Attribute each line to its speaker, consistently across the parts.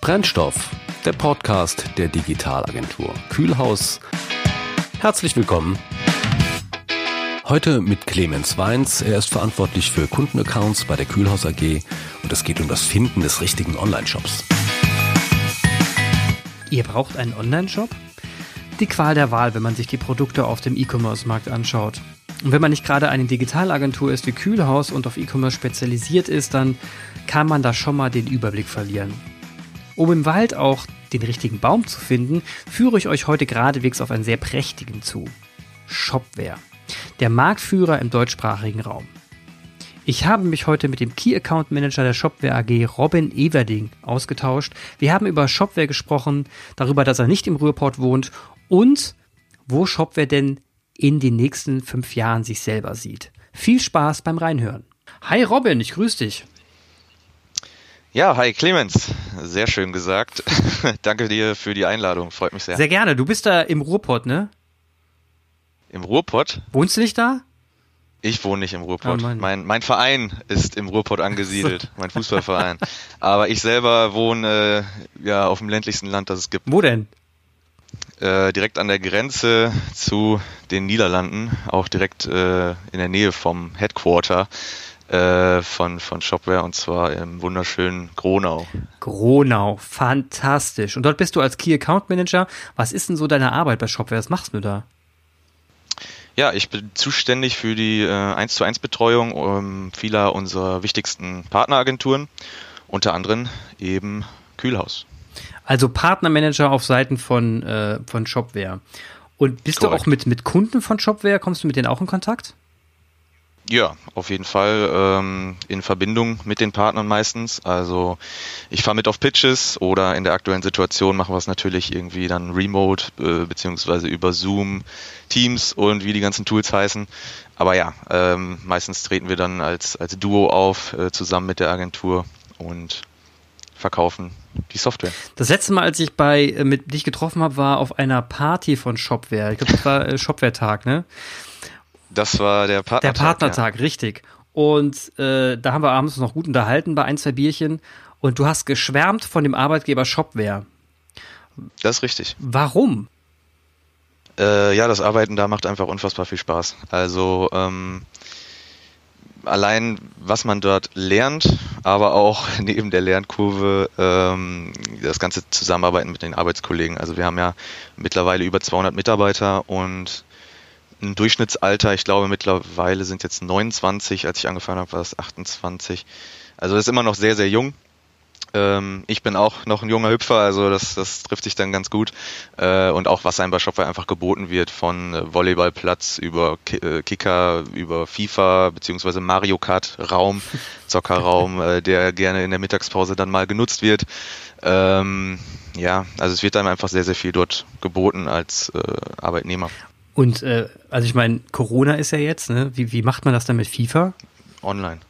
Speaker 1: Brennstoff, der Podcast der Digitalagentur Kühlhaus. Herzlich willkommen. Heute mit Clemens Weins. Er ist verantwortlich für Kundenaccounts bei der Kühlhaus AG und es geht um das Finden des richtigen Online-Shops.
Speaker 2: Ihr braucht einen Online-Shop? Die Qual der Wahl, wenn man sich die Produkte auf dem E-Commerce-Markt anschaut. Und wenn man nicht gerade eine Digitalagentur ist wie Kühlhaus und auf E-Commerce spezialisiert ist, dann kann man da schon mal den Überblick verlieren. Um im Wald auch den richtigen Baum zu finden, führe ich euch heute geradewegs auf einen sehr prächtigen zu. Shopware. Der Marktführer im deutschsprachigen Raum. Ich habe mich heute mit dem Key Account Manager der Shopware AG Robin Everding ausgetauscht. Wir haben über Shopware gesprochen, darüber, dass er nicht im Ruhrport wohnt und wo Shopware denn in den nächsten fünf Jahren sich selber sieht. Viel Spaß beim Reinhören. Hi Robin, ich grüße dich.
Speaker 3: Ja, hi Clemens. Sehr schön gesagt. Danke dir für die Einladung. Freut mich sehr.
Speaker 2: Sehr gerne. Du bist da im Ruhrpott, ne?
Speaker 3: Im Ruhrpott?
Speaker 2: Wohnst du nicht da?
Speaker 3: Ich wohne nicht im Ruhrpott. Oh mein, mein Verein ist im Ruhrpott angesiedelt, mein Fußballverein. Aber ich selber wohne äh, ja auf dem ländlichsten Land, das es gibt.
Speaker 2: Wo denn?
Speaker 3: Äh, direkt an der Grenze zu den Niederlanden, auch direkt äh, in der Nähe vom Headquarter äh, von, von Shopware und zwar im wunderschönen Gronau.
Speaker 2: Gronau, fantastisch. Und dort bist du als Key Account Manager. Was ist denn so deine Arbeit bei Shopware? Was machst du da?
Speaker 3: Ja, ich bin zuständig für die äh, 1 zu 1 Betreuung um, vieler unserer wichtigsten Partneragenturen, unter anderem eben Kühlhaus.
Speaker 2: Also Partnermanager auf Seiten von, äh, von Shopware. Und bist Korrekt. du auch mit, mit Kunden von Shopware, kommst du mit denen auch in Kontakt?
Speaker 3: Ja, auf jeden Fall ähm, in Verbindung mit den Partnern meistens. Also ich fahre mit auf Pitches oder in der aktuellen Situation machen wir es natürlich irgendwie dann remote äh, beziehungsweise über Zoom, Teams und wie die ganzen Tools heißen. Aber ja, ähm, meistens treten wir dann als, als Duo auf, äh, zusammen mit der Agentur und verkaufen die Software.
Speaker 2: Das letzte Mal, als ich bei äh, mit dich getroffen habe, war auf einer Party von Shopware. Ich glaube, das war äh, Shopware-Tag, ne?
Speaker 3: Das war der Partnertag.
Speaker 2: Der Partnertag, ja. richtig. Und äh, da haben wir abends noch gut unterhalten bei ein, zwei Bierchen. Und du hast geschwärmt von dem Arbeitgeber Shopware.
Speaker 3: Das ist richtig.
Speaker 2: Warum?
Speaker 3: Äh, ja, das Arbeiten da macht einfach unfassbar viel Spaß. Also ähm, allein, was man dort lernt, aber auch neben der Lernkurve ähm, das ganze Zusammenarbeiten mit den Arbeitskollegen. Also wir haben ja mittlerweile über 200 Mitarbeiter und ein Durchschnittsalter, ich glaube mittlerweile sind jetzt 29, als ich angefangen habe, war es 28. Also das ist immer noch sehr, sehr jung. Ähm, ich bin auch noch ein junger Hüpfer, also das, das trifft sich dann ganz gut. Äh, und auch was einem bei Shopware einfach geboten wird, von äh, Volleyballplatz über Ki äh, Kicker, über FIFA, beziehungsweise Mario Kart Raum, Zockerraum, äh, der gerne in der Mittagspause dann mal genutzt wird. Ähm, ja, also es wird einem einfach sehr, sehr viel dort geboten als äh, Arbeitnehmer.
Speaker 2: Und äh, also ich meine, Corona ist ja jetzt, ne? Wie, wie macht man das dann mit FIFA?
Speaker 3: Online.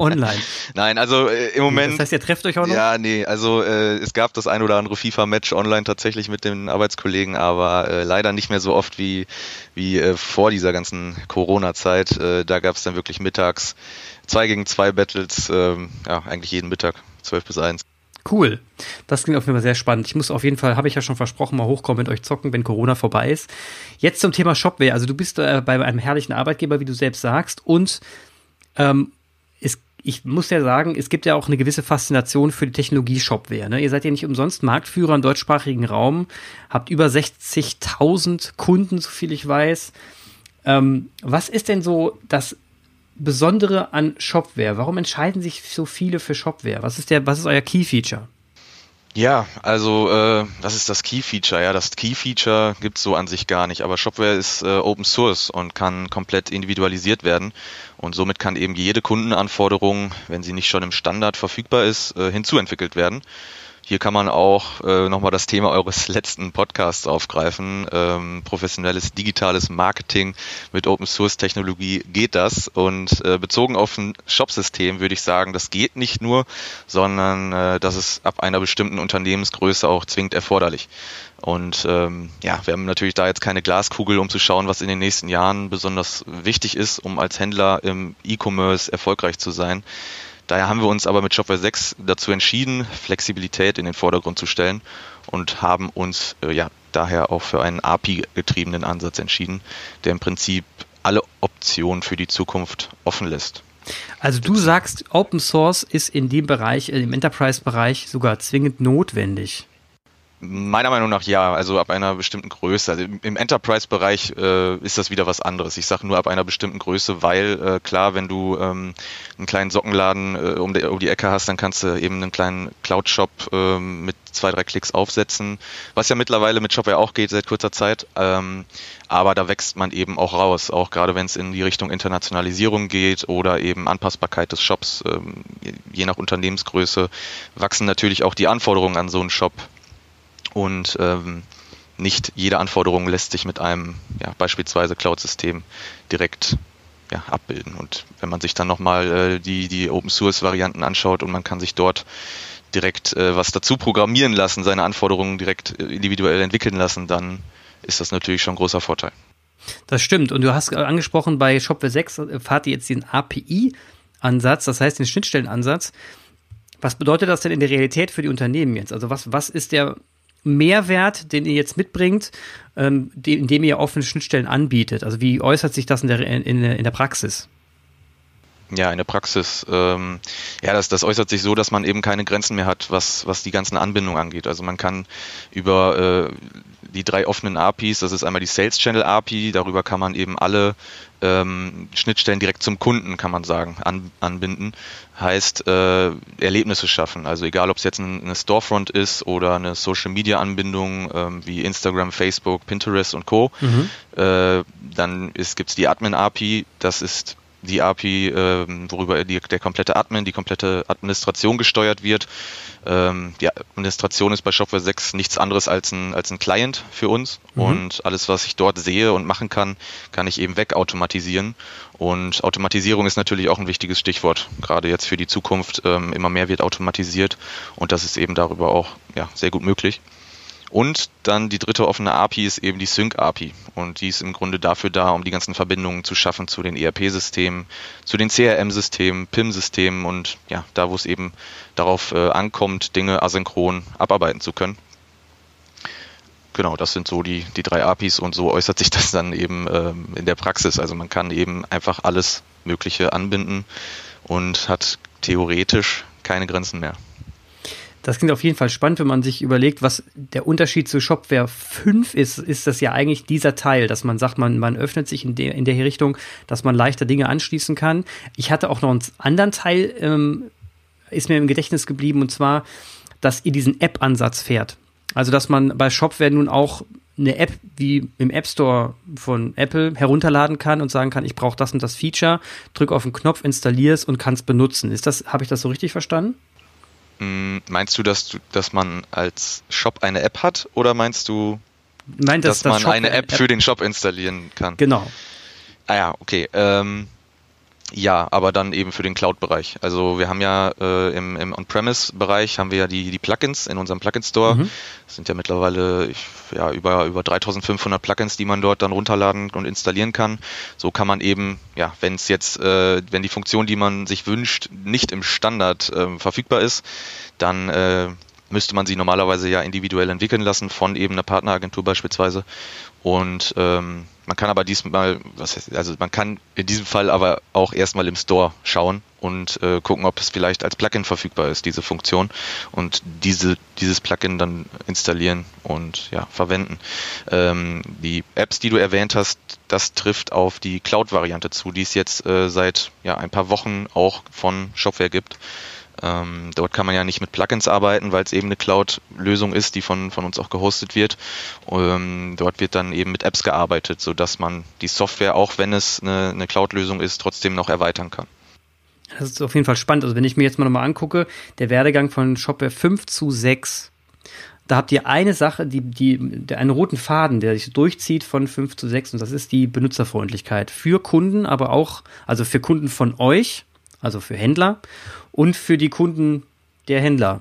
Speaker 2: Online.
Speaker 3: Nein, also äh, im Moment.
Speaker 2: Das heißt, ihr trefft euch auch noch?
Speaker 3: Ja, nee, also äh, es gab das ein oder andere FIFA-Match online tatsächlich mit den Arbeitskollegen, aber äh, leider nicht mehr so oft wie, wie äh, vor dieser ganzen Corona-Zeit. Äh, da gab es dann wirklich mittags zwei gegen zwei Battles, äh, ja, eigentlich jeden Mittag, zwölf bis eins.
Speaker 2: Cool. Das klingt auf jeden Fall sehr spannend. Ich muss auf jeden Fall, habe ich ja schon versprochen, mal hochkommen mit euch zocken, wenn Corona vorbei ist. Jetzt zum Thema Shopware. Also du bist äh, bei einem herrlichen Arbeitgeber, wie du selbst sagst. Und ähm, es, ich muss ja sagen, es gibt ja auch eine gewisse Faszination für die Technologie Shopware. Ne? Ihr seid ja nicht umsonst Marktführer im deutschsprachigen Raum, habt über 60.000 Kunden, so viel ich weiß. Ähm, was ist denn so das Besondere an Shopware? Warum entscheiden sich so viele für Shopware? Was ist der, was ist euer Key Feature?
Speaker 3: Ja, also äh, was ist das Key Feature? Ja, das Key Feature gibt's so an sich gar nicht, aber Shopware ist äh, Open Source und kann komplett individualisiert werden und somit kann eben jede Kundenanforderung, wenn sie nicht schon im Standard verfügbar ist, äh, hinzuentwickelt werden. Hier kann man auch äh, nochmal das Thema eures letzten Podcasts aufgreifen. Ähm, professionelles digitales Marketing mit Open Source Technologie geht das. Und äh, bezogen auf ein Shopsystem würde ich sagen, das geht nicht nur, sondern äh, das ist ab einer bestimmten Unternehmensgröße auch zwingend erforderlich. Und ähm, ja, wir haben natürlich da jetzt keine Glaskugel, um zu schauen, was in den nächsten Jahren besonders wichtig ist, um als Händler im E-Commerce erfolgreich zu sein. Daher haben wir uns aber mit Shopware 6 dazu entschieden, Flexibilität in den Vordergrund zu stellen und haben uns äh, ja daher auch für einen API-getriebenen Ansatz entschieden, der im Prinzip alle Optionen für die Zukunft offen lässt.
Speaker 2: Also du sagst, Open Source ist in dem Bereich, äh, im Enterprise-Bereich sogar zwingend notwendig.
Speaker 3: Meiner Meinung nach ja, also ab einer bestimmten Größe. Also im Enterprise-Bereich äh, ist das wieder was anderes. Ich sage nur ab einer bestimmten Größe, weil äh, klar, wenn du ähm, einen kleinen Sockenladen äh, um, die, um, die, Ecke hast, dann kannst du eben einen kleinen Cloud-Shop ähm, mit zwei, drei Klicks aufsetzen, was ja mittlerweile mit Shopware auch geht seit kurzer Zeit. Ähm, aber da wächst man eben auch raus, auch gerade wenn es in die Richtung Internationalisierung geht oder eben Anpassbarkeit des Shops. Ähm, je nach Unternehmensgröße wachsen natürlich auch die Anforderungen an so einen Shop und ähm, nicht jede Anforderung lässt sich mit einem ja, beispielsweise Cloud-System direkt ja, abbilden. Und wenn man sich dann nochmal äh, die, die Open-Source-Varianten anschaut und man kann sich dort direkt äh, was dazu programmieren lassen, seine Anforderungen direkt äh, individuell entwickeln lassen, dann ist das natürlich schon ein großer Vorteil.
Speaker 2: Das stimmt. Und du hast angesprochen, bei Shopware 6 äh, fahrt ihr jetzt den API-Ansatz, das heißt den Schnittstellenansatz. Was bedeutet das denn in der Realität für die Unternehmen jetzt? Also was, was ist der Mehrwert, den ihr jetzt mitbringt, ähm, indem ihr offene Schnittstellen anbietet? Also wie äußert sich das in der, in, in der Praxis?
Speaker 3: Ja, in der Praxis, ähm, ja, das, das äußert sich so, dass man eben keine Grenzen mehr hat, was, was die ganzen Anbindungen angeht. Also man kann über äh, die drei offenen APIs, das ist einmal die Sales Channel API, darüber kann man eben alle ähm, Schnittstellen direkt zum Kunden, kann man sagen, an, anbinden. Heißt äh, Erlebnisse schaffen. Also egal, ob es jetzt ein, eine Storefront ist oder eine Social Media Anbindung ähm, wie Instagram, Facebook, Pinterest und Co. Mhm. Äh, dann gibt es die Admin API, das ist die API, äh, worüber die, der komplette Admin, die komplette Administration gesteuert wird. Ähm, die Administration ist bei Shopware 6 nichts anderes als ein, als ein Client für uns mhm. und alles, was ich dort sehe und machen kann, kann ich eben wegautomatisieren. Und Automatisierung ist natürlich auch ein wichtiges Stichwort, gerade jetzt für die Zukunft. Ähm, immer mehr wird automatisiert und das ist eben darüber auch ja, sehr gut möglich. Und dann die dritte offene API ist eben die Sync-API. Und die ist im Grunde dafür da, um die ganzen Verbindungen zu schaffen zu den ERP-Systemen, zu den CRM-Systemen, PIM-Systemen und ja, da, wo es eben darauf äh, ankommt, Dinge asynchron abarbeiten zu können. Genau, das sind so die, die drei APIs und so äußert sich das dann eben ähm, in der Praxis. Also man kann eben einfach alles Mögliche anbinden und hat theoretisch keine Grenzen mehr.
Speaker 2: Das klingt auf jeden Fall spannend, wenn man sich überlegt, was der Unterschied zu Shopware 5 ist, ist das ja eigentlich dieser Teil, dass man sagt, man, man öffnet sich in der, in der Richtung, dass man leichter Dinge anschließen kann. Ich hatte auch noch einen anderen Teil, ähm, ist mir im Gedächtnis geblieben, und zwar, dass ihr diesen App-Ansatz fährt. Also, dass man bei Shopware nun auch eine App wie im App Store von Apple herunterladen kann und sagen kann, ich brauche das und das Feature, drück auf den Knopf, installiere es und kann es benutzen. Ist das, habe ich das so richtig verstanden?
Speaker 3: Mm, meinst du, dass du, dass man als Shop eine App hat oder meinst du,
Speaker 2: Nein,
Speaker 3: dass, dass man Shop eine App, App, für den Shop installieren kann?
Speaker 2: Genau.
Speaker 3: Ah ja, okay. Ähm, ja, aber dann eben für den Cloud-Bereich. Also wir haben ja äh, im, im On-Premise-Bereich haben wir ja die, die Plugins in unserem Plugin-Store. Mhm. Das sind ja mittlerweile ich, ja, über, über 3500 Plugins, die man dort dann runterladen und installieren kann. So kann man eben, ja, wenn es jetzt, äh, wenn die Funktion, die man sich wünscht, nicht im Standard äh, verfügbar ist, dann äh, müsste man sie normalerweise ja individuell entwickeln lassen von eben einer Partneragentur beispielsweise. Und ähm, man kann aber diesmal, was heißt, also man kann in diesem Fall aber auch erstmal im Store schauen und äh, gucken, ob es vielleicht als Plugin verfügbar ist, diese Funktion und diese, dieses Plugin dann installieren und ja, verwenden. Ähm, die Apps, die du erwähnt hast, das trifft auf die Cloud-Variante zu, die es jetzt äh, seit ja, ein paar Wochen auch von Shopware gibt. Ähm, dort kann man ja nicht mit Plugins arbeiten, weil es eben eine Cloud-Lösung ist, die von, von uns auch gehostet wird. Ähm, dort wird dann eben mit Apps gearbeitet, sodass man die Software, auch wenn es eine, eine Cloud-Lösung ist, trotzdem noch erweitern kann.
Speaker 2: Das ist auf jeden Fall spannend. Also wenn ich mir jetzt mal nochmal angucke, der Werdegang von Shopware 5 zu 6, da habt ihr eine Sache, die, die, der, einen roten Faden, der sich durchzieht von 5 zu 6 und das ist die Benutzerfreundlichkeit für Kunden, aber auch, also für Kunden von euch, also für Händler und für die Kunden der Händler.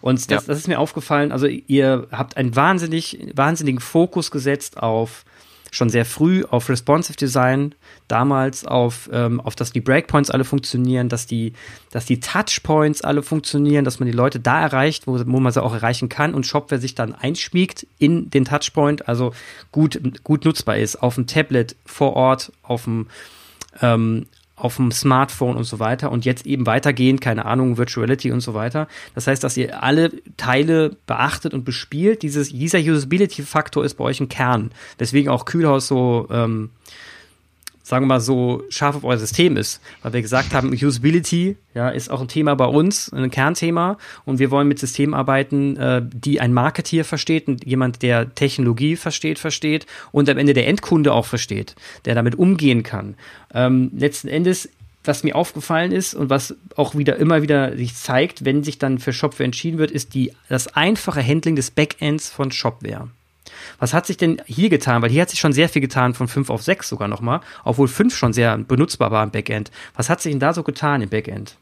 Speaker 2: Und das, ja. das ist mir aufgefallen, also ihr habt einen wahnsinnig, wahnsinnigen Fokus gesetzt auf schon sehr früh auf Responsive Design, damals auf, ähm, auf dass die Breakpoints alle funktionieren, dass die, dass die Touchpoints alle funktionieren, dass man die Leute da erreicht, wo, wo man sie auch erreichen kann und Shopware sich dann einschmiegt in den Touchpoint, also gut, gut nutzbar ist, auf dem Tablet, vor Ort, auf dem ähm, auf dem Smartphone und so weiter und jetzt eben weitergehend, keine Ahnung, Virtuality und so weiter. Das heißt, dass ihr alle Teile beachtet und bespielt. Dieses, dieser Usability-Faktor ist bei euch ein Kern, weswegen auch Kühlhaus so ähm, sagen wir mal so, scharf auf euer System ist. Weil wir gesagt haben, Usability ja, ist auch ein Thema bei uns, ein Kernthema. Und wir wollen mit Systemen arbeiten, äh, die ein Marketeer versteht, und jemand, der Technologie versteht, versteht und am Ende der Endkunde auch versteht, der damit umgehen kann. Ähm, letzten Endes was mir aufgefallen ist und was auch wieder immer wieder sich zeigt, wenn sich dann für Shopware entschieden wird, ist die, das einfache Handling des Backends von Shopware. Was hat sich denn hier getan? Weil hier hat sich schon sehr viel getan von 5 auf 6 sogar nochmal, obwohl 5 schon sehr benutzbar war im Backend. Was hat sich denn da so getan im Backend?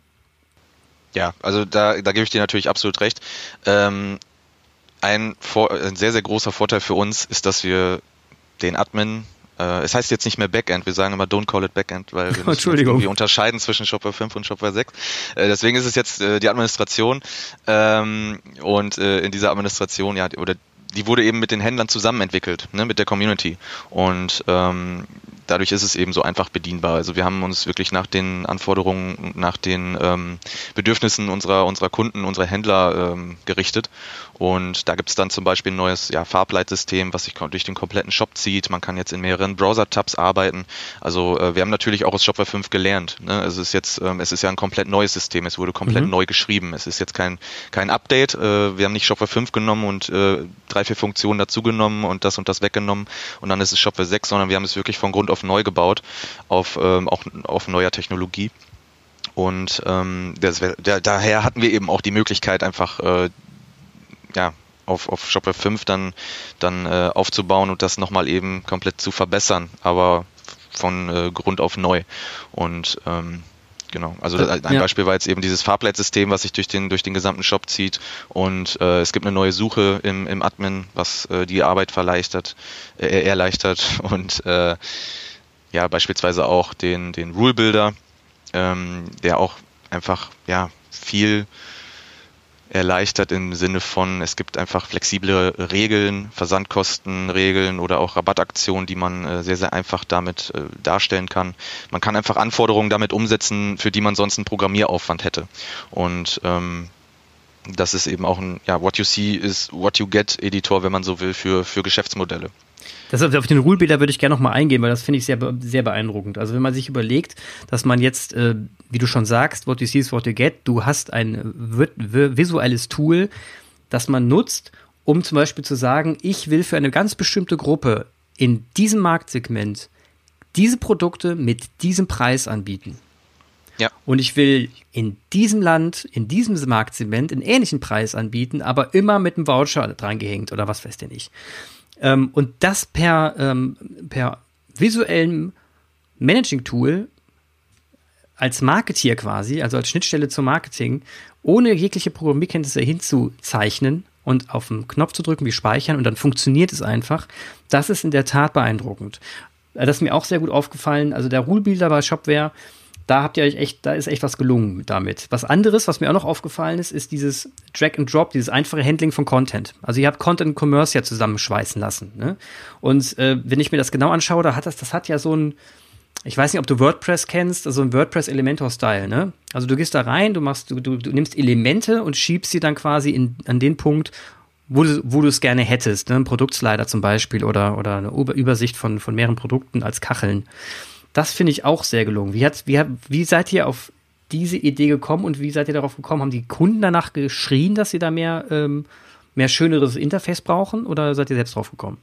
Speaker 3: Ja, also da, da gebe ich dir natürlich absolut recht. Ähm, ein, Vor ein sehr, sehr großer Vorteil für uns ist, dass wir den Admin äh, es heißt jetzt nicht mehr Backend, wir sagen immer don't call it Backend, weil wir müssen irgendwie unterscheiden zwischen Shopware 5 und Shopware 6. Äh, deswegen ist es jetzt äh, die Administration ähm, und in dieser Administration, ja, oder die wurde eben mit den Händlern zusammen entwickelt, ne, mit der Community. Und ähm, dadurch ist es eben so einfach bedienbar. Also wir haben uns wirklich nach den Anforderungen, nach den ähm, Bedürfnissen unserer, unserer Kunden, unserer Händler ähm, gerichtet. Und da gibt es dann zum Beispiel ein neues ja, Farbleitsystem, was sich durch den kompletten Shop zieht. Man kann jetzt in mehreren Browser-Tabs arbeiten. Also äh, wir haben natürlich auch aus Shopware 5 gelernt. Ne? Es ist jetzt, ähm, es ist ja ein komplett neues System. Es wurde komplett mhm. neu geschrieben. Es ist jetzt kein, kein Update. Äh, wir haben nicht Shopware 5 genommen und äh, drei, vier Funktionen dazugenommen und das und das weggenommen und dann ist es Shopware 6, sondern wir haben es wirklich von Grund auf neu gebaut, auf ähm, auch auf neuer Technologie. Und ähm, das, der, daher hatten wir eben auch die Möglichkeit, einfach äh, ja, auf, auf Shopware 5 dann, dann äh, aufzubauen und das nochmal eben komplett zu verbessern, aber von äh, Grund auf neu. Und ähm, genau, also ein ja. Beispiel war jetzt eben dieses Farbleitsystem, was sich durch den, durch den gesamten Shop zieht und äh, es gibt eine neue Suche im, im Admin, was äh, die Arbeit verleichtert, äh, erleichtert und äh, ja, beispielsweise auch den, den Rule Builder, ähm, der auch einfach ja viel erleichtert im Sinne von, es gibt einfach flexible Regeln, Versandkostenregeln oder auch Rabattaktionen, die man äh, sehr, sehr einfach damit äh, darstellen kann. Man kann einfach Anforderungen damit umsetzen, für die man sonst einen Programmieraufwand hätte. Und ähm, das ist eben auch ein, ja, what you see is what you get Editor, wenn man so will, für, für Geschäftsmodelle.
Speaker 2: Das, auf den Rulebilder würde ich gerne noch mal eingehen, weil das finde ich sehr, sehr beeindruckend. Also wenn man sich überlegt, dass man jetzt, äh, wie du schon sagst, what you see is what you get, du hast ein visuelles Tool, das man nutzt, um zum Beispiel zu sagen, ich will für eine ganz bestimmte Gruppe in diesem Marktsegment diese Produkte mit diesem Preis anbieten. Ja. Und ich will in diesem Land, in diesem Marktsegment einen ähnlichen Preis anbieten, aber immer mit einem Voucher dran gehängt oder was weiß der nicht. Ähm, und das per, ähm, per visuellem Managing-Tool als Marketeer quasi, also als Schnittstelle zum Marketing, ohne jegliche Programmierkenntnisse hinzuzeichnen und auf den Knopf zu drücken wie speichern und dann funktioniert es einfach. Das ist in der Tat beeindruckend. Das ist mir auch sehr gut aufgefallen. Also der Rule-Builder bei Shopware da habt ihr euch echt, da ist echt was gelungen damit. Was anderes, was mir auch noch aufgefallen ist, ist dieses Drag and Drop, dieses einfache Handling von Content. Also ihr habt Content und Commerce ja zusammenschweißen lassen. Ne? Und äh, wenn ich mir das genau anschaue, da hat das, das hat ja so ein, ich weiß nicht, ob du WordPress kennst, also ein WordPress Elementor-Style, ne? Also du gehst da rein, du machst, du, du, du nimmst Elemente und schiebst sie dann quasi in, an den Punkt, wo du, wo du es gerne hättest, ne? Ein Produktslider zum Beispiel oder, oder eine Übersicht von, von mehreren Produkten als Kacheln. Das finde ich auch sehr gelungen. Wie, wie, wie seid ihr auf diese Idee gekommen und wie seid ihr darauf gekommen? Haben die Kunden danach geschrien, dass sie da mehr, ähm, mehr schöneres Interface brauchen oder seid ihr selbst drauf gekommen?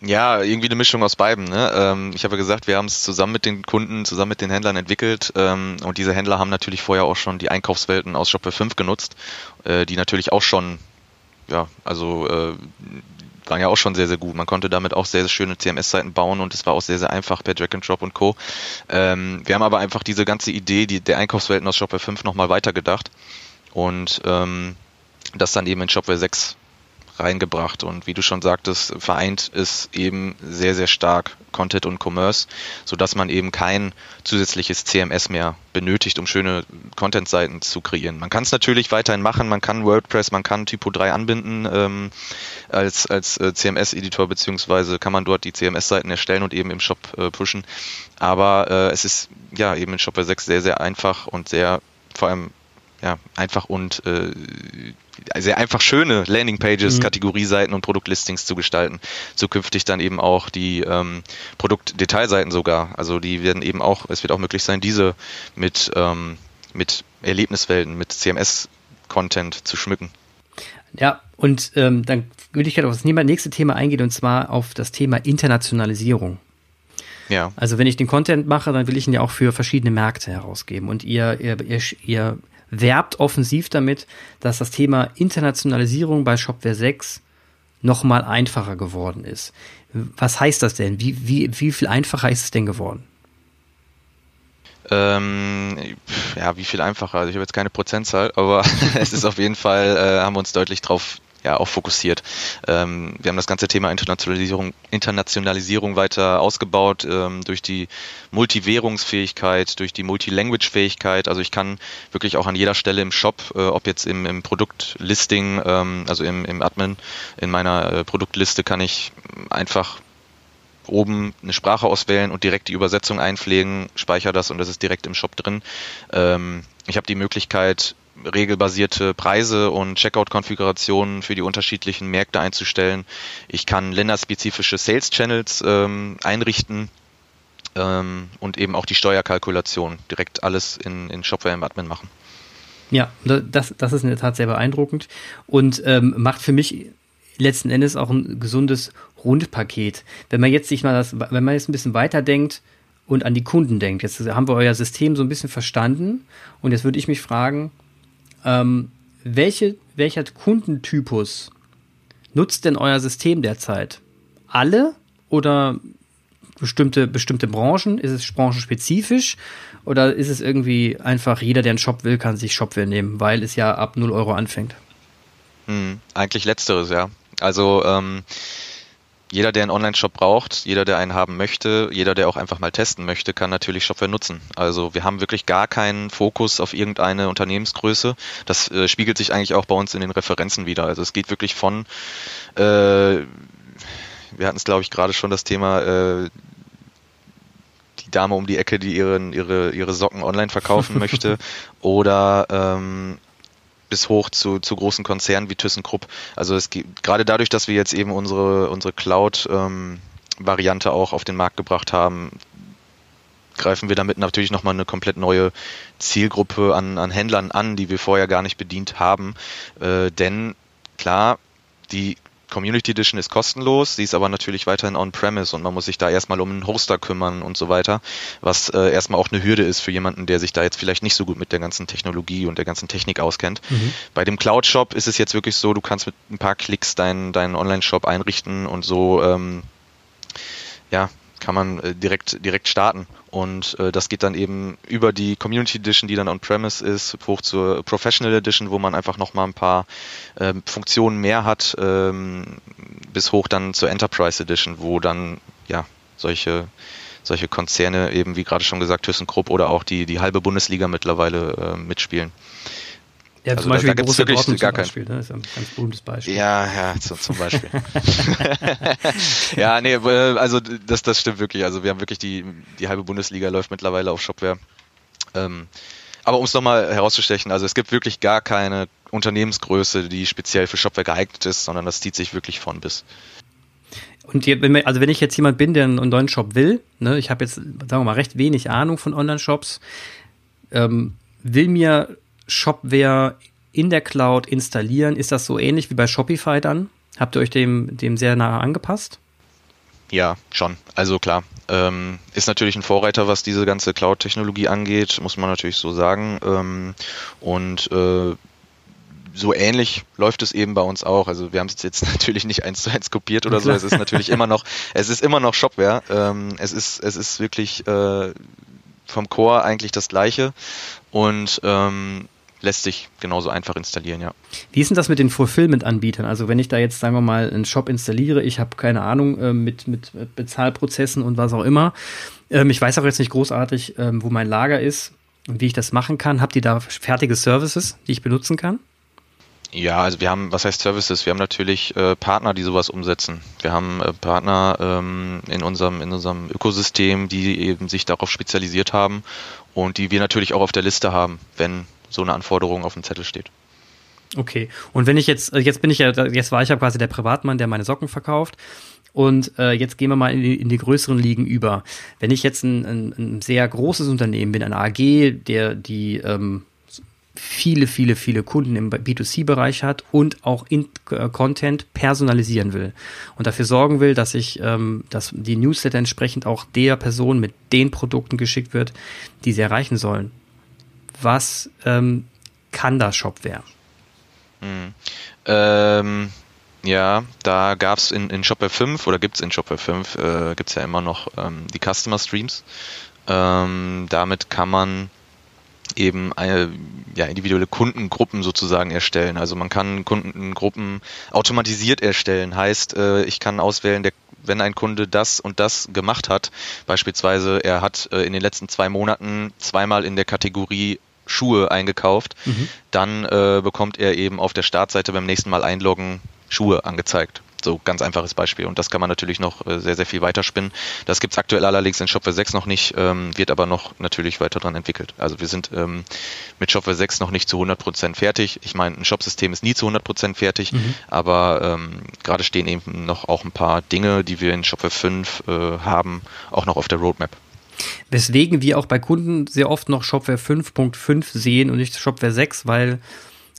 Speaker 3: Ja, irgendwie eine Mischung aus beiden. Ne? Ähm, ich habe ja gesagt, wir haben es zusammen mit den Kunden, zusammen mit den Händlern entwickelt ähm, und diese Händler haben natürlich vorher auch schon die Einkaufswelten aus Shopware 5 genutzt, äh, die natürlich auch schon, ja, also äh, waren ja auch schon sehr, sehr gut. Man konnte damit auch sehr, sehr schöne CMS-Seiten bauen und es war auch sehr, sehr einfach per Drag and Drop und Co. Ähm, wir haben aber einfach diese ganze Idee, die der Einkaufswelten aus Shopware 5 nochmal weitergedacht und ähm, das dann eben in Shopware 6 reingebracht. Und wie du schon sagtest, vereint ist eben sehr, sehr stark Content und Commerce, sodass man eben kein zusätzliches CMS mehr benötigt, um schöne Content-Seiten zu kreieren. Man kann es natürlich weiterhin machen, man kann WordPress, man kann Typo 3 anbinden ähm, als, als äh, CMS-Editor, beziehungsweise kann man dort die CMS-Seiten erstellen und eben im Shop äh, pushen. Aber äh, es ist ja eben in Shopware 6 sehr, sehr einfach und sehr vor allem ja, einfach und äh, sehr einfach schöne Landingpages, mhm. Kategorieseiten und Produktlistings zu gestalten. Zukünftig dann eben auch die ähm, Produktdetailseiten sogar. Also die werden eben auch, es wird auch möglich sein, diese mit, ähm, mit Erlebniswelten, mit CMS-Content zu schmücken.
Speaker 2: Ja, und ähm, dann würde ich gerne auf das nächste Thema eingehen, und zwar auf das Thema Internationalisierung. Ja. Also wenn ich den Content mache, dann will ich ihn ja auch für verschiedene Märkte herausgeben. Und ihr, ihr, ihr, ihr werbt offensiv damit, dass das Thema Internationalisierung bei Shopware 6 nochmal einfacher geworden ist. Was heißt das denn? Wie, wie, wie viel einfacher ist es denn geworden?
Speaker 3: Ähm, ja, wie viel einfacher? Also ich habe jetzt keine Prozentzahl, aber es ist auf jeden Fall, äh, haben wir uns deutlich drauf ja auch fokussiert. Ähm, wir haben das ganze Thema Internationalisierung, Internationalisierung weiter ausgebaut ähm, durch die Multiwährungsfähigkeit, durch die Multilanguage-Fähigkeit. Also ich kann wirklich auch an jeder Stelle im Shop, äh, ob jetzt im, im Produktlisting, ähm, also im, im Admin, in meiner äh, Produktliste kann ich einfach oben eine Sprache auswählen und direkt die Übersetzung einpflegen, speichere das und das ist direkt im Shop drin. Ähm, ich habe die Möglichkeit, regelbasierte Preise und Checkout-Konfigurationen für die unterschiedlichen Märkte einzustellen. Ich kann länderspezifische Sales-Channels ähm, einrichten ähm, und eben auch die Steuerkalkulation direkt alles in, in Shopware im Admin machen.
Speaker 2: Ja, das, das ist in der Tat sehr beeindruckend und ähm, macht für mich letzten Endes auch ein gesundes Rundpaket. Wenn man jetzt sich mal das, wenn man jetzt ein bisschen weiterdenkt und an die Kunden denkt, jetzt haben wir euer System so ein bisschen verstanden und jetzt würde ich mich fragen, ähm, welche, welcher Kundentypus nutzt denn euer System derzeit? Alle oder bestimmte, bestimmte Branchen? Ist es branchenspezifisch? Oder ist es irgendwie einfach, jeder, der einen Shop will, kann sich Shopware nehmen, weil es ja ab 0 Euro anfängt?
Speaker 3: Hm, eigentlich letzteres, ja. Also ähm, jeder, der einen Online-Shop braucht, jeder, der einen haben möchte, jeder, der auch einfach mal testen möchte, kann natürlich Shopware nutzen. Also wir haben wirklich gar keinen Fokus auf irgendeine Unternehmensgröße. Das äh, spiegelt sich eigentlich auch bei uns in den Referenzen wieder. Also es geht wirklich von, äh, wir hatten es glaube ich gerade schon das Thema, äh, die Dame um die Ecke, die ihren, ihre, ihre Socken online verkaufen möchte oder ähm, bis hoch zu, zu großen Konzernen wie ThyssenKrupp. Also es gibt gerade dadurch, dass wir jetzt eben unsere, unsere Cloud-Variante ähm, auch auf den Markt gebracht haben, greifen wir damit natürlich nochmal eine komplett neue Zielgruppe an, an Händlern an, die wir vorher gar nicht bedient haben. Äh, denn klar, die Community Edition ist kostenlos, sie ist aber natürlich weiterhin on-premise und man muss sich da erstmal um einen Hoster kümmern und so weiter, was äh, erstmal auch eine Hürde ist für jemanden, der sich da jetzt vielleicht nicht so gut mit der ganzen Technologie und der ganzen Technik auskennt. Mhm. Bei dem Cloud-Shop ist es jetzt wirklich so, du kannst mit ein paar Klicks deinen, deinen Online-Shop einrichten und so ähm, ja, kann man äh, direkt, direkt starten. Und äh, das geht dann eben über die Community Edition, die dann on-premise ist, hoch zur Professional Edition, wo man einfach nochmal ein paar äh, Funktionen mehr hat, ähm, bis hoch dann zur Enterprise Edition, wo dann ja solche solche Konzerne eben, wie gerade schon gesagt, ThyssenKrupp oder auch die, die halbe Bundesliga mittlerweile äh, mitspielen.
Speaker 2: Ja, also zum Beispiel da, da Borussia Dortmund gar zum Beispiel, ne? ist ein ganz berühmtes
Speaker 3: Beispiel. Ja, ja, so, zum Beispiel. ja, nee, äh, also das, das stimmt wirklich. Also wir haben wirklich die, die halbe Bundesliga läuft mittlerweile auf Shopware. Ähm, aber um es nochmal herauszustechen, also es gibt wirklich gar keine Unternehmensgröße, die speziell für Shopware geeignet ist, sondern das zieht sich wirklich von bis.
Speaker 2: Und wenn, also wenn ich jetzt jemand bin, der einen Online-Shop will, ne, ich habe jetzt, sagen wir mal, recht wenig Ahnung von Online-Shops, ähm, will mir Shopware in der Cloud installieren. Ist das so ähnlich wie bei Shopify dann? Habt ihr euch dem, dem sehr nahe angepasst?
Speaker 3: Ja, schon. Also klar. Ähm, ist natürlich ein Vorreiter, was diese ganze Cloud-Technologie angeht, muss man natürlich so sagen. Ähm, und äh, so ähnlich läuft es eben bei uns auch. Also wir haben es jetzt natürlich nicht eins zu eins kopiert oder so. Es ist natürlich immer noch, es ist immer noch Shopware. Ähm, es ist, es ist wirklich äh, vom Core eigentlich das gleiche. Und ähm, lässt sich genauso einfach installieren, ja.
Speaker 2: Wie ist denn das mit den Fulfillment-Anbietern? Also wenn ich da jetzt, sagen wir mal, einen Shop installiere, ich habe keine Ahnung äh, mit, mit Bezahlprozessen und was auch immer. Ähm, ich weiß auch jetzt nicht großartig, ähm, wo mein Lager ist und wie ich das machen kann. Habt ihr da fertige Services, die ich benutzen kann?
Speaker 3: Ja, also wir haben, was heißt Services? Wir haben natürlich äh, Partner, die sowas umsetzen. Wir haben äh, Partner ähm, in unserem in unserem Ökosystem, die eben sich darauf spezialisiert haben und die wir natürlich auch auf der Liste haben, wenn so eine Anforderung auf dem Zettel steht.
Speaker 2: Okay. Und wenn ich jetzt, äh, jetzt bin ich ja, jetzt war ich ja quasi der Privatmann, der meine Socken verkauft. Und äh, jetzt gehen wir mal in die, in die größeren Ligen über. Wenn ich jetzt ein, ein, ein sehr großes Unternehmen bin, eine AG, der die ähm, viele, viele, viele Kunden im B2C-Bereich hat und auch in, äh, Content personalisieren will und dafür sorgen will, dass ich, ähm, dass die Newsletter entsprechend auch der Person mit den Produkten geschickt wird, die sie erreichen sollen was ähm, kann da Shopware?
Speaker 3: Hm. Ähm, ja, da gab es in, in Shopware 5 oder gibt es in Shopware 5, äh, gibt es ja immer noch ähm, die Customer Streams. Ähm, damit kann man eben eine, ja, individuelle Kundengruppen sozusagen erstellen. Also man kann Kundengruppen automatisiert erstellen. Heißt, äh, ich kann auswählen, der, wenn ein Kunde das und das gemacht hat, beispielsweise er hat äh, in den letzten zwei Monaten zweimal in der Kategorie Schuhe eingekauft, mhm. dann äh, bekommt er eben auf der Startseite beim nächsten Mal einloggen Schuhe angezeigt. So ganz einfaches Beispiel. Und das kann man natürlich noch äh, sehr, sehr viel weiterspinnen. Das gibt es aktuell allerdings in Shopware 6 noch nicht, ähm, wird aber noch natürlich weiter dran entwickelt. Also wir sind ähm, mit Shopware 6 noch nicht zu 100% fertig. Ich meine, ein Shopsystem ist nie zu 100% fertig, mhm. aber ähm, gerade stehen eben noch auch ein paar Dinge, die wir in Shopware 5 äh, haben, auch noch auf der Roadmap.
Speaker 2: Weswegen wir auch bei Kunden sehr oft noch Shopware 5.5 sehen und nicht Shopware 6, weil,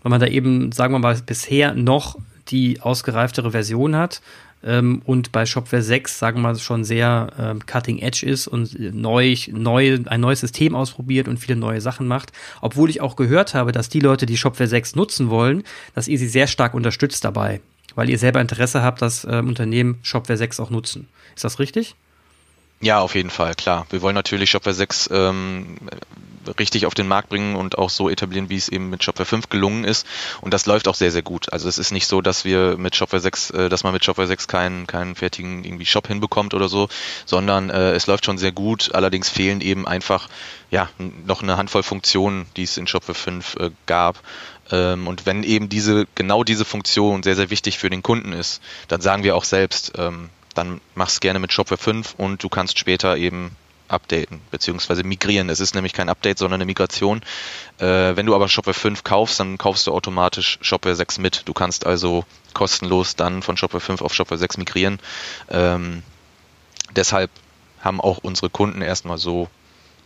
Speaker 2: weil man da eben, sagen wir mal, bisher noch die ausgereiftere Version hat ähm, und bei Shopware 6, sagen wir mal, schon sehr ähm, cutting edge ist und neu, neu, ein neues System ausprobiert und viele neue Sachen macht. Obwohl ich auch gehört habe, dass die Leute, die Shopware 6 nutzen wollen, dass ihr sie sehr stark unterstützt dabei, weil ihr selber Interesse habt, dass ähm, Unternehmen Shopware 6 auch nutzen. Ist das richtig?
Speaker 3: Ja, auf jeden Fall, klar. Wir wollen natürlich Shopware 6 ähm, richtig auf den Markt bringen und auch so etablieren, wie es eben mit Shopware 5 gelungen ist. Und das läuft auch sehr, sehr gut. Also es ist nicht so, dass wir mit Shopware 6, äh, dass man mit Shopware 6 keinen, keinen fertigen irgendwie Shop hinbekommt oder so, sondern äh, es läuft schon sehr gut. Allerdings fehlen eben einfach ja noch eine Handvoll Funktionen, die es in Shopware 5 äh, gab. Ähm, und wenn eben diese, genau diese Funktion sehr, sehr wichtig für den Kunden ist, dann sagen wir auch selbst, ähm, dann mach's gerne mit Shopware 5 und du kannst später eben updaten beziehungsweise migrieren. Es ist nämlich kein Update, sondern eine Migration. Äh, wenn du aber Shopware 5 kaufst, dann kaufst du automatisch Shopware 6 mit. Du kannst also kostenlos dann von Shopware 5 auf Shopware 6 migrieren. Ähm, deshalb haben auch unsere Kunden erstmal so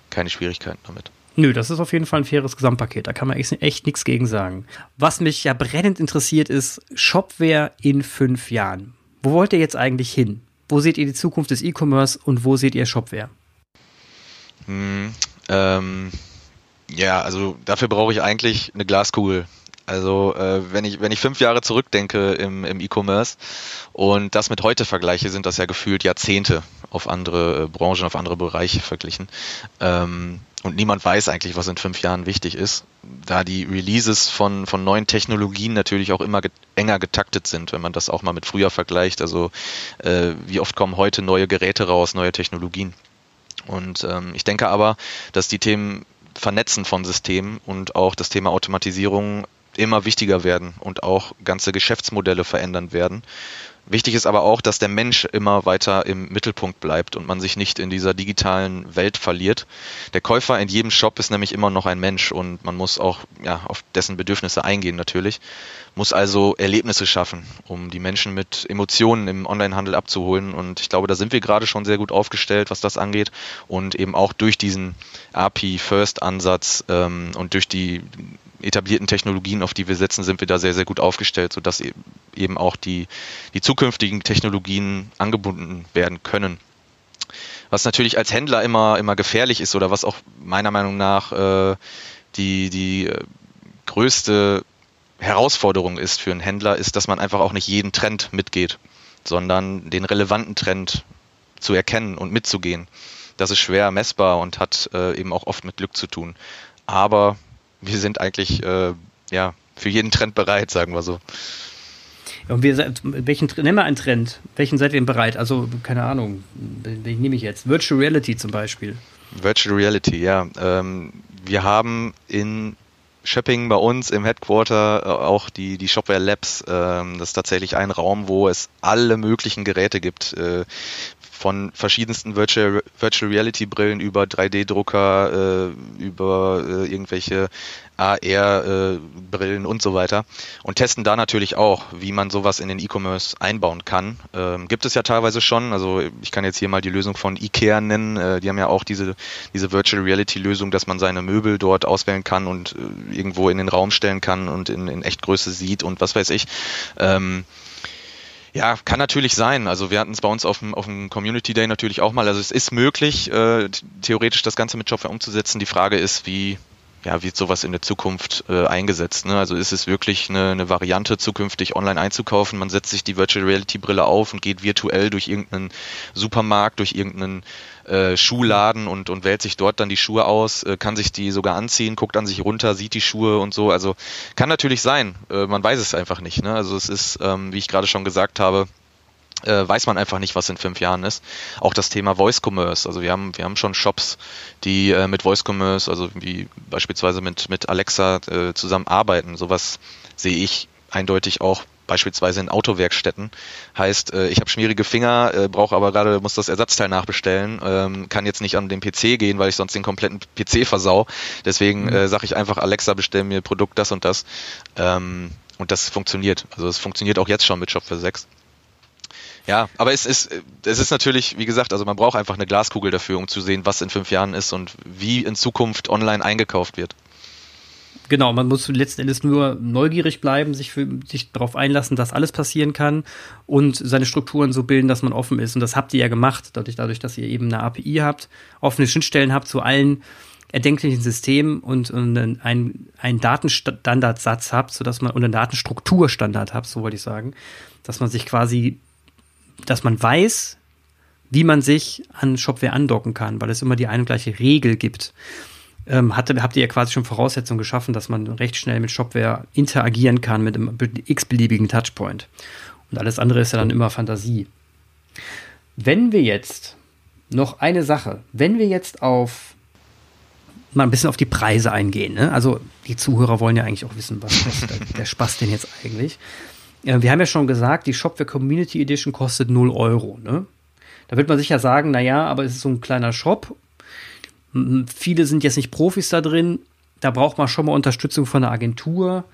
Speaker 3: keine Schwierigkeiten damit.
Speaker 2: Nö, das ist auf jeden Fall ein faires Gesamtpaket. Da kann man echt, echt nichts gegen sagen. Was mich ja brennend interessiert, ist Shopware in fünf Jahren. Wo wollt ihr jetzt eigentlich hin? Wo seht ihr die Zukunft des E-Commerce und wo seht ihr Shopware?
Speaker 3: Hm, ähm, ja, also dafür brauche ich eigentlich eine Glaskugel. Also äh, wenn ich wenn ich fünf Jahre zurückdenke im, im E-Commerce und das mit heute vergleiche, sind das ja gefühlt Jahrzehnte auf andere äh, Branchen, auf andere Bereiche verglichen. Ähm, und niemand weiß eigentlich, was in fünf Jahren wichtig ist, da die Releases von, von neuen Technologien natürlich auch immer get enger getaktet sind, wenn man das auch mal mit früher vergleicht. Also äh, wie oft kommen heute neue Geräte raus, neue Technologien. Und ähm, ich denke aber, dass die Themen Vernetzen von Systemen und auch das Thema Automatisierung immer wichtiger werden und auch ganze Geschäftsmodelle verändern werden. Wichtig ist aber auch, dass der Mensch immer weiter im Mittelpunkt bleibt und man sich nicht in dieser digitalen Welt verliert. Der Käufer in jedem Shop ist nämlich immer noch ein Mensch und man muss auch ja, auf dessen Bedürfnisse eingehen natürlich, muss also Erlebnisse schaffen, um die Menschen mit Emotionen im Onlinehandel abzuholen und ich glaube, da sind wir gerade schon sehr gut aufgestellt, was das angeht und eben auch durch diesen API-First-Ansatz ähm, und durch die etablierten Technologien, auf die wir setzen, sind wir da sehr, sehr gut aufgestellt, sodass e-, eben auch die, die zukünftigen Technologien angebunden werden können. Was natürlich als Händler immer, immer gefährlich ist oder was auch meiner Meinung nach äh, die, die äh, größte Herausforderung ist für einen Händler, ist, dass man einfach auch nicht jeden Trend mitgeht, sondern den relevanten Trend zu erkennen und mitzugehen. Das ist schwer messbar und hat äh, eben auch oft mit Glück zu tun. Aber wir sind eigentlich äh, ja für jeden Trend bereit, sagen wir so.
Speaker 2: Ja, und wir, welchen, nennen wir einen Trend. Welchen seid ihr bereit? Also, keine Ahnung, welchen nehme ich jetzt? Virtual Reality zum Beispiel.
Speaker 3: Virtual Reality, ja. Ähm, wir haben in Shopping bei uns im Headquarter äh, auch die, die Shopware Labs. Ähm, das ist tatsächlich ein Raum, wo es alle möglichen Geräte gibt. Äh, von verschiedensten Virtual, Virtual Reality Brillen über 3D-Drucker, äh, über äh, irgendwelche AR-Brillen äh, und so weiter und testen da natürlich auch, wie man sowas in den E-Commerce einbauen kann. Ähm, gibt es ja teilweise schon, also ich kann jetzt hier mal die Lösung von IKEA nennen, äh, die haben ja auch diese, diese Virtual Reality Lösung, dass man seine Möbel dort auswählen kann und äh, irgendwo in den Raum stellen kann und in, in Echtgröße sieht und was weiß ich. Ähm, ja, kann natürlich sein. Also wir hatten es bei uns auf dem, auf dem Community Day natürlich auch mal. Also es ist möglich, äh, theoretisch das Ganze mit Shopware umzusetzen. Die Frage ist, wie, ja, wird sowas in der Zukunft äh, eingesetzt? Ne? Also ist es wirklich eine, eine Variante, zukünftig online einzukaufen? Man setzt sich die Virtual Reality Brille auf und geht virtuell durch irgendeinen Supermarkt, durch irgendeinen äh, Schuhladen und, und wählt sich dort dann die Schuhe aus, äh, kann sich die sogar anziehen, guckt an sich runter, sieht die Schuhe und so. Also kann natürlich sein. Äh, man weiß es einfach nicht. Ne? Also es ist, ähm, wie ich gerade schon gesagt habe, äh, weiß man einfach nicht, was in fünf Jahren ist. Auch das Thema Voice Commerce. Also wir haben, wir haben schon Shops, die äh, mit Voice Commerce, also wie beispielsweise mit, mit Alexa äh, zusammenarbeiten. Sowas sehe ich eindeutig auch beispielsweise in Autowerkstätten. Heißt, äh, ich habe schmierige Finger, äh, brauche aber gerade, muss das Ersatzteil nachbestellen, ähm, kann jetzt nicht an den PC gehen, weil ich sonst den kompletten PC versau. Deswegen mhm. äh, sage ich einfach, Alexa, bestell mir Produkt das und das. Ähm, und das funktioniert. Also es funktioniert auch jetzt schon mit Shop für 6. Ja, aber es ist, es ist natürlich, wie gesagt, also man braucht einfach eine Glaskugel dafür, um zu sehen, was in fünf Jahren ist und wie in Zukunft online eingekauft wird.
Speaker 2: Genau, man muss letzten Endes nur neugierig bleiben, sich, für, sich darauf einlassen, dass alles passieren kann und seine Strukturen so bilden, dass man offen ist. Und das habt ihr ja gemacht, dadurch, dadurch dass ihr eben eine API habt, offene Schnittstellen habt zu allen erdenklichen Systemen und, und einen, einen Datenstandardsatz habt, sodass man, und einen Datenstrukturstandard habt, so wollte ich sagen, dass man sich quasi dass man weiß, wie man sich an Shopware andocken kann, weil es immer die eine und gleiche Regel gibt. Ähm, hatte, habt ihr ja quasi schon Voraussetzungen geschaffen, dass man recht schnell mit Shopware interagieren kann mit einem x-beliebigen Touchpoint. Und alles andere ist ja dann immer Fantasie. Wenn wir jetzt noch eine Sache, wenn wir jetzt auf mal ein bisschen auf die Preise eingehen, ne? also die Zuhörer wollen ja eigentlich auch wissen, was, was der, Spaß denn jetzt eigentlich. Ja, wir haben ja schon gesagt, die Shopware Community Edition kostet 0 Euro. Ne? Da wird man sicher sagen, naja, aber es ist so ein kleiner Shop. Viele sind jetzt nicht Profis da drin. Da braucht man schon mal Unterstützung von der Agentur.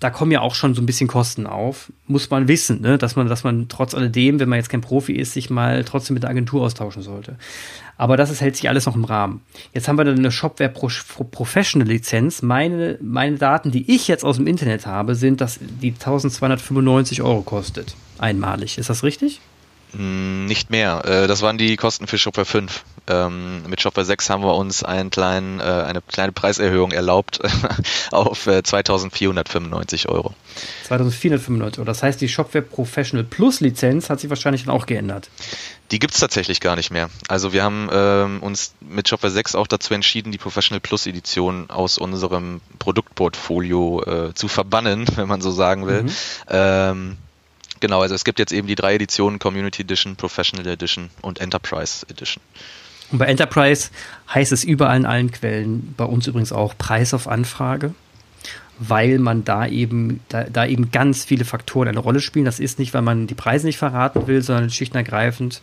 Speaker 2: Da kommen ja auch schon so ein bisschen Kosten auf. Muss man wissen, ne? dass man, dass man trotz alledem, wenn man jetzt kein Profi ist, sich mal trotzdem mit der Agentur austauschen sollte. Aber das ist, hält sich alles noch im Rahmen. Jetzt haben wir dann eine Shopware Pro Professional Lizenz. Meine, meine Daten, die ich jetzt aus dem Internet habe, sind, dass die 1295 Euro kostet. Einmalig. Ist das richtig?
Speaker 3: Hm, nicht mehr. Äh, das waren die Kosten für Shopware 5. Ähm, mit Shopware 6 haben wir uns einen kleinen, äh, eine kleine Preiserhöhung erlaubt auf 2495 äh, Euro.
Speaker 2: 2495 Euro. Das heißt, die Shopware Professional Plus Lizenz hat sich wahrscheinlich dann auch geändert.
Speaker 3: Die gibt es tatsächlich gar nicht mehr. Also wir haben ähm, uns mit Shopware 6 auch dazu entschieden, die Professional Plus Edition aus unserem Produktportfolio äh, zu verbannen, wenn man so sagen will. Mhm. Ähm, Genau, also es gibt jetzt eben die drei Editionen, Community Edition, Professional Edition und Enterprise Edition.
Speaker 2: Und bei Enterprise heißt es überall in allen Quellen, bei uns übrigens auch Preis auf Anfrage, weil man da eben, da, da eben ganz viele Faktoren eine Rolle spielen. Das ist nicht, weil man die Preise nicht verraten will, sondern schlicht und ergreifend,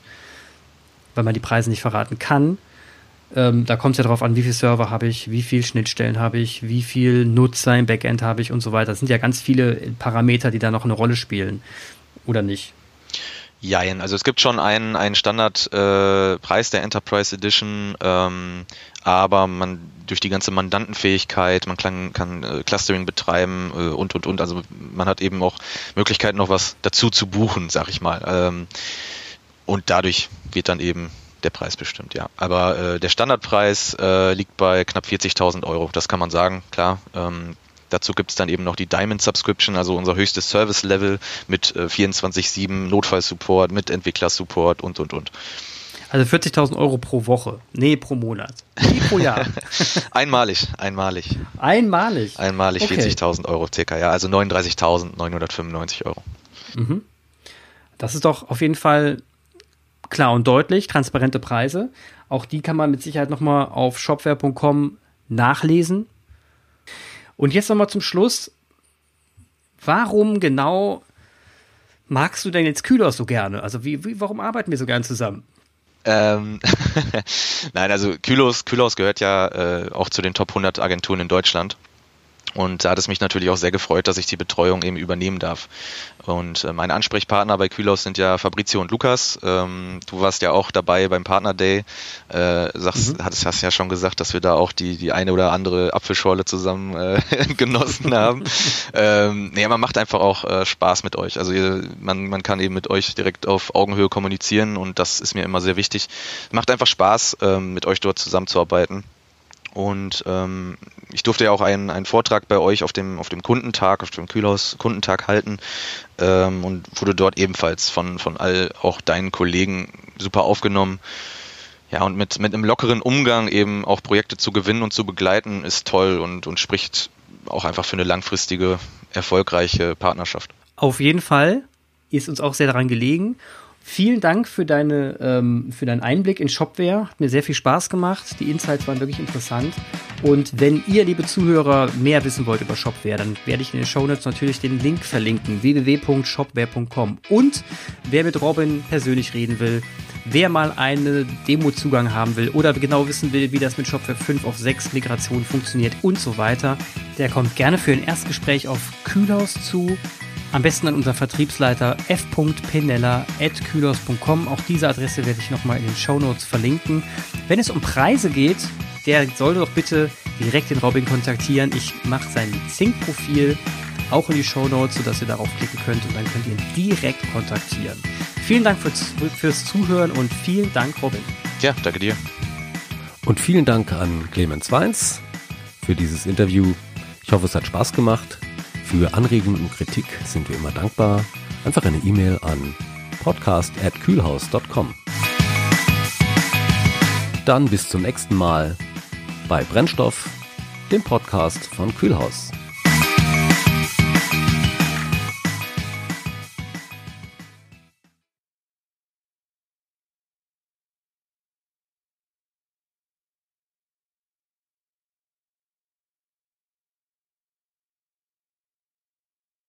Speaker 2: weil man die Preise nicht verraten kann. Ähm, da kommt es ja darauf an, wie viele Server habe ich, wie viele Schnittstellen habe ich, wie viel Nutzer im Backend habe ich und so weiter. Das sind ja ganz viele Parameter, die da noch eine Rolle spielen oder nicht?
Speaker 3: Jein, also es gibt schon einen, einen Standardpreis äh, der Enterprise Edition, ähm, aber man durch die ganze Mandantenfähigkeit, man kann, kann äh, Clustering betreiben äh, und und und. Also man hat eben auch Möglichkeiten, noch was dazu zu buchen, sag ich mal. Ähm, und dadurch wird dann eben der Preis bestimmt, ja. Aber äh, der Standardpreis äh, liegt bei knapp 40.000 Euro, das kann man sagen, klar. Ähm, Dazu gibt es dann eben noch die Diamond Subscription, also unser höchstes Service-Level mit äh, 24-7 Notfallsupport, mit Entwicklersupport und, und, und.
Speaker 2: Also 40.000 Euro pro Woche. Nee, pro Monat. Nee, pro Jahr.
Speaker 3: einmalig, einmalig.
Speaker 2: Einmalig?
Speaker 3: Einmalig okay. 40.000 Euro circa, ja. Also 39.995 Euro. Mhm.
Speaker 2: Das ist doch auf jeden Fall klar und deutlich, transparente Preise. Auch die kann man mit Sicherheit nochmal auf shopware.com nachlesen. Und jetzt nochmal zum Schluss. Warum genau magst du denn jetzt Kühlhaus so gerne? Also wie, wie, warum arbeiten wir so gern zusammen?
Speaker 3: Ähm, Nein, also Kühlhaus, Kühlhaus gehört ja äh, auch zu den Top 100 Agenturen in Deutschland. Und da hat es mich natürlich auch sehr gefreut, dass ich die Betreuung eben übernehmen darf. Und äh, meine Ansprechpartner bei Kühlaus sind ja Fabrizio und Lukas. Ähm, du warst ja auch dabei beim Partner Day. Äh, sagst, mhm. hattest, hast ja schon gesagt, dass wir da auch die, die eine oder andere Apfelschorle zusammen äh, genossen haben. ähm, nee, man macht einfach auch äh, Spaß mit euch. Also ihr, man, man kann eben mit euch direkt auf Augenhöhe kommunizieren und das ist mir immer sehr wichtig. Macht einfach Spaß, ähm, mit euch dort zusammenzuarbeiten. Und ähm, ich durfte ja auch einen, einen Vortrag bei euch auf dem, auf dem Kundentag, auf dem Kühlhaus Kundentag halten ähm, und wurde dort ebenfalls von, von all auch deinen Kollegen super aufgenommen. Ja, und mit, mit einem lockeren Umgang eben auch Projekte zu gewinnen und zu begleiten, ist toll und, und spricht auch einfach für eine langfristige, erfolgreiche Partnerschaft.
Speaker 2: Auf jeden Fall ist uns auch sehr daran gelegen. Vielen Dank für, deine, ähm, für deinen Einblick in Shopware. Hat mir sehr viel Spaß gemacht. Die Insights waren wirklich interessant. Und wenn ihr, liebe Zuhörer, mehr wissen wollt über Shopware, dann werde ich in den Shownotes natürlich den Link verlinken: www.shopware.com. Und wer mit Robin persönlich reden will, wer mal einen Demo-Zugang haben will oder genau wissen will, wie das mit Shopware 5 auf 6 Migration funktioniert und so weiter, der kommt gerne für ein Erstgespräch auf Kühlhaus zu. Am besten an unseren Vertriebsleiter f.penella.kühlhaus.com. Auch diese Adresse werde ich nochmal in den Show Notes verlinken. Wenn es um Preise geht, der soll doch bitte direkt den Robin kontaktieren. Ich mache sein Zink-Profil auch in die Show Notes, sodass ihr darauf klicken könnt und dann könnt ihr ihn direkt kontaktieren. Vielen Dank fürs, fürs Zuhören und vielen Dank, Robin.
Speaker 3: Ja, danke dir.
Speaker 1: Und vielen Dank an Clemens Weins für dieses Interview. Ich hoffe, es hat Spaß gemacht. Für Anregungen und Kritik sind wir immer dankbar. Einfach eine E-Mail an podcast.kühlhaus.com. Dann bis zum nächsten Mal bei Brennstoff, dem Podcast von Kühlhaus.